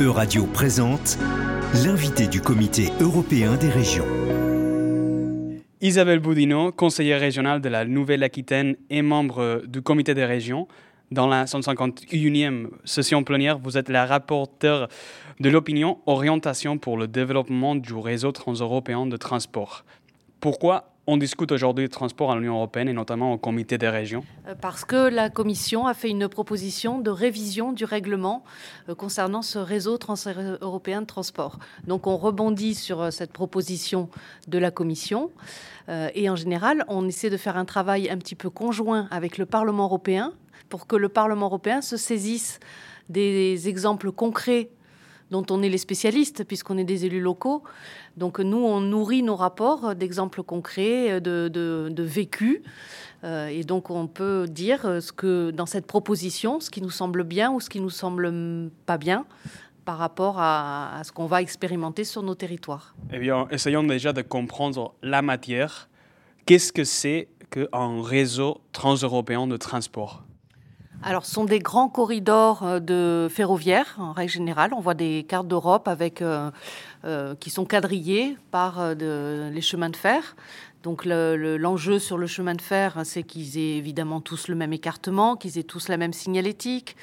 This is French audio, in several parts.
Euradio présente l'invité du Comité européen des régions. Isabelle Boudinot, conseillère régionale de la Nouvelle-Aquitaine et membre du Comité des régions. Dans la 151e session plénière, vous êtes la rapporteure de l'opinion Orientation pour le développement du réseau transeuropéen de transport. Pourquoi on discute aujourd'hui de transport à l'Union européenne et notamment au comité des régions euh, Parce que la Commission a fait une proposition de révision du règlement euh, concernant ce réseau transeuropéen de transport. Donc on rebondit sur euh, cette proposition de la Commission et en général on essaie de faire un travail un petit peu conjoint avec le Parlement européen pour que le Parlement européen se saisisse des exemples concrets dont on est les spécialistes, puisqu'on est des élus locaux. Donc nous, on nourrit nos rapports d'exemples concrets, de, de, vécus. Euh, et donc on peut dire ce que dans cette proposition, ce qui nous semble bien ou ce qui nous semble pas bien par rapport à, ce qu'on va expérimenter sur nos territoires. Eh bien, essayons déjà de comprendre la matière. Qu'est-ce que c'est qu'un réseau transeuropéen de transport? Alors, ce sont des grands corridors euh, de ferroviaires, en règle générale. On voit des cartes d'Europe euh, euh, qui sont quadrillées par les chemins de fer. Donc l'enjeu sur le chemin de fer, c'est qu'ils aient évidemment tous le même écartement, qu'ils aient tous la même signalétique,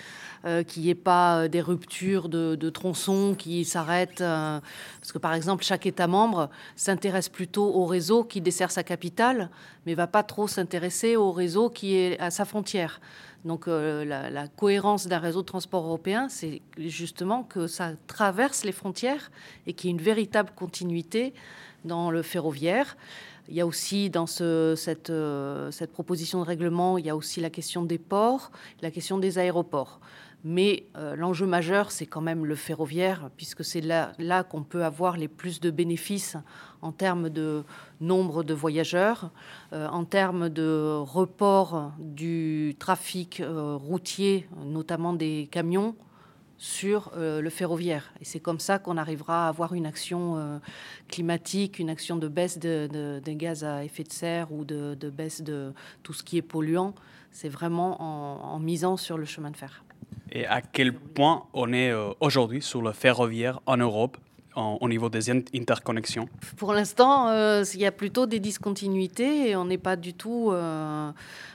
qu'il n'y ait pas des ruptures de, tronçons qui s'arrêtent. parce que par exemple, chaque État membre s'intéresse plutôt au réseau qui dessert sa capitale, mais va pas trop s'intéresser au réseau qui est à sa frontière. Donc euh, la, cohérence d'un réseau de transport européen, c'est justement que ça traverse les frontières et qu'il y ait une véritable continuité dans le ferroviaire. Il y a aussi dans cette, euh, cette proposition de règlement, il y a aussi la question des ports, la question des aéroports. Mais euh, l'enjeu majeur, c'est quand même le ferroviaire, puisque c'est là, qu'on peut avoir les plus de bénéfices en termes de nombre de voyageurs, euh, en termes de report du trafic routier, notamment des camions, sur le ferroviaire. Et c'est comme ça qu'on arrivera à avoir une action climatique, une action de baisse de, des gaz à effet de serre ou de, baisse de tout ce qui est polluant. C'est vraiment en misant sur le chemin de fer. Et à quel point on est euh, aujourd'hui sur le ferroviaire en Europe au niveau des interconnexions Pour l'instant, euh, il y a plutôt des discontinuités et on n'est pas du tout, euh,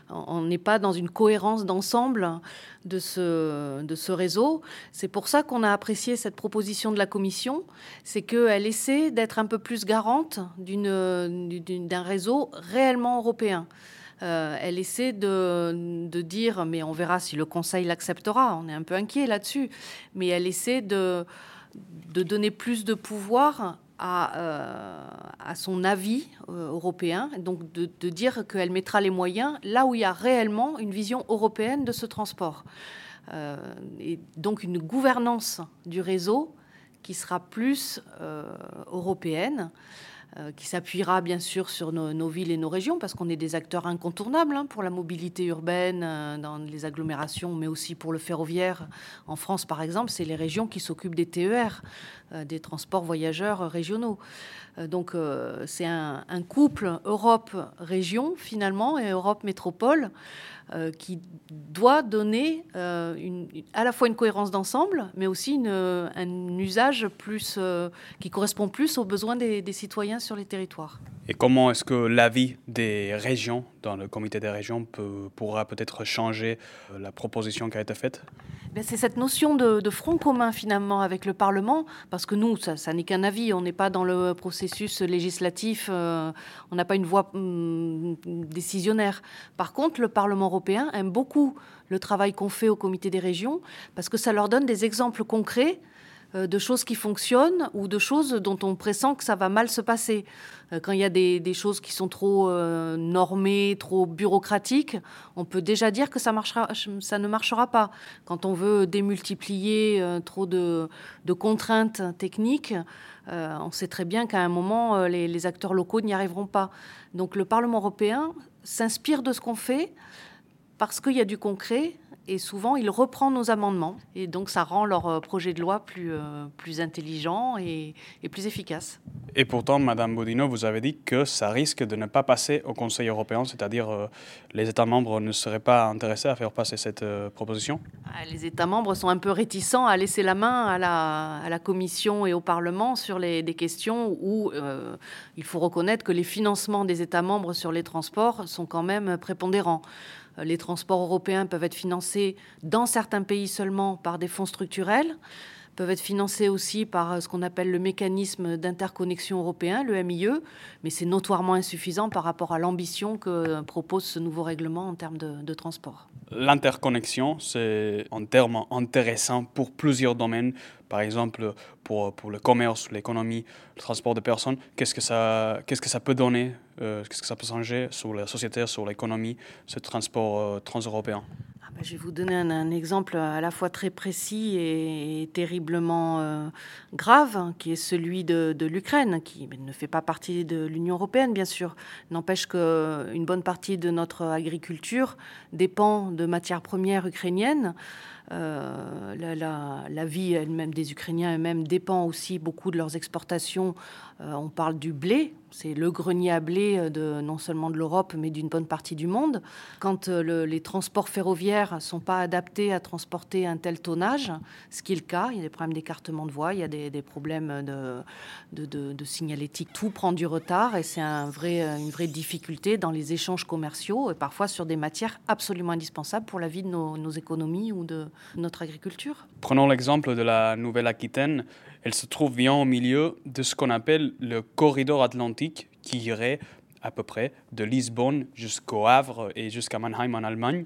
on n'est pas dans une cohérence d'ensemble de ce, réseau. C'est pour ça qu'on a apprécié cette proposition de la Commission, c'est qu'elle essaie d'être un peu plus garante d'un réseau réellement européen. Euh, elle essaie de, dire, mais on verra si le Conseil l'acceptera, on est un peu inquiet là-dessus, mais elle essaie de, donner plus de pouvoir à, euh, son avis euh, européen, donc de, dire qu'elle mettra les moyens là où il y a réellement une vision européenne de ce transport. et donc une gouvernance du réseau qui sera plus européenne. Euh, qui s'appuiera bien sûr sur nos, villes et nos régions, parce qu'on est des acteurs incontournables hein, pour la mobilité urbaine euh, dans les agglomérations, mais aussi pour le ferroviaire. En France, par exemple, c'est les régions qui s'occupent des TER, euh, des transports voyageurs régionaux. donc c'est un, un, couple Europe-région, finalement, et Europe-métropole. Euh, qui doit donner euh, à la fois une cohérence d'ensemble, mais aussi une, un usage plus, euh, qui correspond plus aux besoins des citoyens sur les territoires. Et comment est-ce que l'avis des régions, dans le comité des régions, pourra peut-être changer la proposition qui a été faite? Ben, c'est cette notion de, front commun finalement avec le Parlement, parce que nous, ça, n'est qu'un avis, on n'est pas dans le processus législatif, on n'a pas une voix hum, décisionnaire. Par contre, le Parlement européen aime beaucoup le travail qu'on fait au comité des régions, parce que ça leur donne des exemples concrets euh, de choses qui fonctionnent ou de choses dont on pressent que ça va mal se passer. Euh, quand il y a des, choses qui sont trop euh, normées, trop bureaucratiques, on peut déjà dire que ça ne marchera pas. Quand on veut démultiplier trop de, contraintes techniques, on sait très bien qu'à un moment, les, les acteurs locaux n'y arriveront pas. Donc le Parlement européen s'inspire de ce qu'on fait parce qu'il y a du concret et souvent il reprend nos amendements. Et donc ça rend leur euh, projet de loi plus, euh, plus intelligent et, plus efficace. Et pourtant, Madame Bodino, vous avez dit que ça risque de ne pas passer au Conseil européen, c'est-à-dire euh, les États membres ne seraient pas intéressés à faire passer cette proposition ah, Les États membres sont un peu réticents à laisser la main à la, à la Commission et au Parlement sur les, des questions où il faut reconnaître que les financements des États membres sur les transports sont quand même prépondérants. Euh, les transports européens peuvent être financés dans certains pays seulement par des fonds structurels peuvent être financés aussi par euh, ce qu'on appelle le mécanisme d'interconnexion européen, le MIE, mais c'est notoirement insuffisant par rapport à l'ambition que propose ce nouveau règlement en termes de, transport. L'interconnexion, c'est un terme intéressant pour plusieurs domaines, par exemple pour, pour le commerce, l'économie, le transport de personnes. Qu'est-ce que ça, qu'est-ce que ça peut donner, euh, qu'est-ce que ça peut changer sur la société, sur l'économie, ce transport euh, transeuropéen? Je vais vous donner un, exemple à la fois très précis et, terriblement euh, grave, hein, qui est celui de, l'Ukraine, qui ne fait pas partie de l'Union européenne, bien sûr. N'empêche qu'une bonne partie de notre agriculture dépend de matières premières ukrainiennes. Euh, la, vie elle-même des Ukrainiens eux-mêmes dépend aussi beaucoup de leurs exportations. Euh, on parle du blé, c'est le grenier à blé de, non seulement de l'Europe, mais d'une bonne partie du monde. Quand euh, les transports ferroviaires ne sont pas adaptés à transporter un tel tonnage, ce qui est le cas, il y a des problèmes d'écartement de voies, il y a des, problèmes de, signalétique, tout prend du retard et c'est une vraie difficulté dans les échanges commerciaux et parfois sur des matières absolument indispensables pour la vie de nos, nos économies ou de notre agriculture. Prenons l'exemple de la Nouvelle-Aquitaine. Elle se trouve bien au milieu de ce qu'on appelle le corridor atlantique qui irait à peu près de Lisbonne jusqu'au Havre et jusqu'à Mannheim en Allemagne.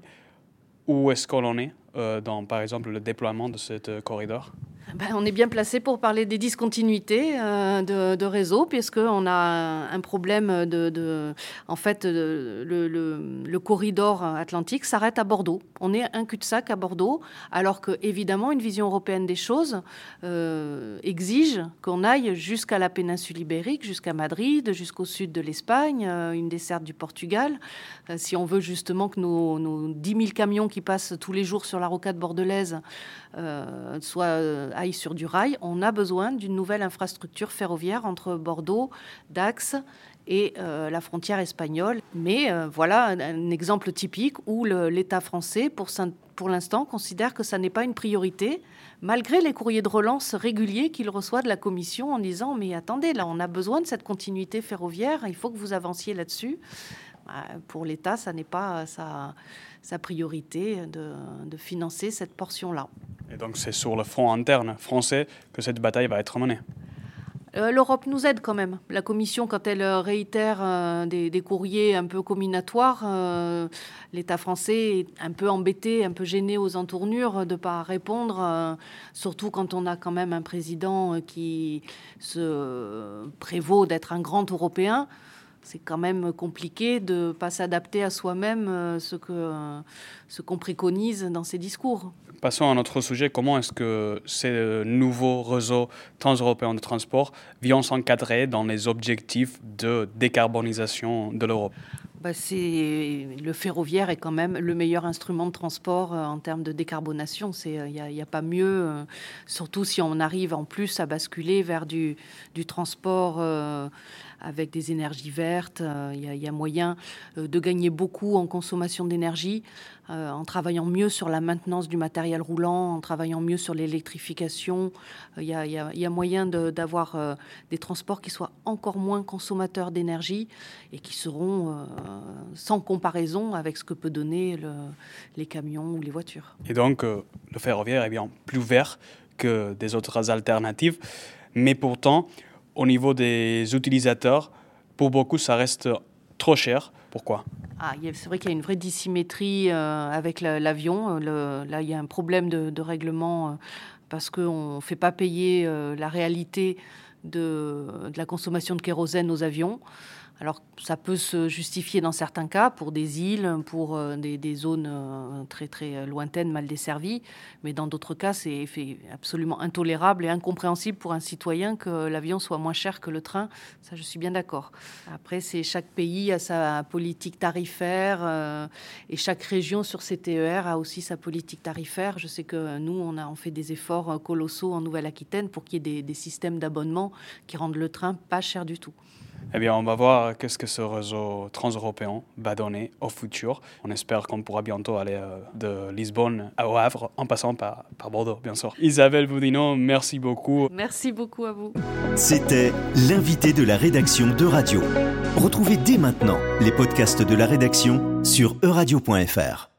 Où est-ce qu'on est euh, dans, par exemple, le déploiement de ce euh, corridor? Ben, on est bien placé pour parler des discontinuités euh, de, de, réseau, puisqu'on a un problème de. en fait, le, corridor atlantique s'arrête à Bordeaux. On est un cul-de-sac à Bordeaux, alors que, évidemment, une vision européenne des choses euh, exige qu'on aille jusqu'à la péninsule ibérique, jusqu'à Madrid, jusqu'au sud de l'Espagne, euh, une desserte du Portugal. si on veut justement que nos 10 000 camions qui passent tous les jours sur la rocade bordelaise soient aille sur du rail, on a besoin d'une nouvelle infrastructure ferroviaire entre Bordeaux, Dax et euh, la frontière espagnole. Mais euh, voilà un, exemple typique où l'État français, pour, l'instant, considère que ça n'est pas une priorité, malgré les courriers de relance réguliers qu'il reçoit de la Commission en disant Mais attendez, là, on a besoin de cette continuité ferroviaire, il faut que vous avanciez là-dessus. Bah, pour l'État, ça n'est pas sa, priorité de financer cette portion-là. Et donc c'est sur le front interne français que cette bataille va être menée. Euh, L'Europe nous aide quand même. La Commission, quand elle réitère euh, des, courriers un peu combinatoires, euh, l'État français est un peu embêté, un peu gêné aux entournures de ne pas répondre, surtout quand on a quand même un président qui se prévaut d'être un grand Européen c'est quand même compliqué de ne pas s'adapter à soi-même euh, ce qu'on euh, ce qu'on préconise dans ses discours. Passons à notre sujet. Comment est-ce que ces nouveaux réseaux transeuropéens de transport viennent s'encadrer dans les objectifs de décarbonisation de l'Europe? Bah le ferroviaire est quand même le meilleur instrument de transport euh, en termes de décarbonation. Il n'y a, a, pas mieux, surtout si on arrive en plus à basculer vers du, du transport avec des énergies vertes. Euh, il y, a moyen euh, de gagner beaucoup en consommation d'énergie, euh, en travaillant mieux sur la maintenance du matériel roulant, en travaillant mieux sur l'électrification. Il y, a moyen d'avoir des transports qui soient encore moins consommateurs d'énergie et qui seront sans comparaison avec ce que peut donner les camions ou les voitures. Et donc, le ferroviaire est bien plus vert que des autres alternatives. Mais pourtant, au niveau des utilisateurs, pour beaucoup, ça reste trop cher. Pourquoi? Ah, c'est vrai qu'il y a une vraie dissymétrie euh, avec l'avion. là, il y a un problème de, règlement euh, parce qu'on ne fait pas payer euh, la réalité de, la consommation de kérosène aux avions. Alors ça peut se justifier dans certains cas pour des îles, pour euh, des, zones euh, très très lointaines, mal desservies, mais dans d'autres cas c'est absolument intolérable et incompréhensible pour un citoyen que l'avion soit moins cher que le train. Ça je suis bien d'accord. Après c'est chaque pays a sa politique tarifaire euh, et chaque région sur ses TER a aussi sa politique tarifaire. Je sais que nous on a on fait des efforts colossaux en Nouvelle-Aquitaine pour qu'il y ait des systèmes d'abonnement qui rendent le train pas cher du tout. Eh bien, on va voir qu'est-ce que ce réseau transeuropéen va donner au futur. On espère qu'on pourra bientôt aller euh, de Lisbonne au Havre en passant par, par Bordeaux, bien sûr. Isabelle Boudino, merci beaucoup. Merci beaucoup à vous. C'était l'invité de la rédaction de Radio. Retrouvez dès maintenant les podcasts de la rédaction sur euradio.fr.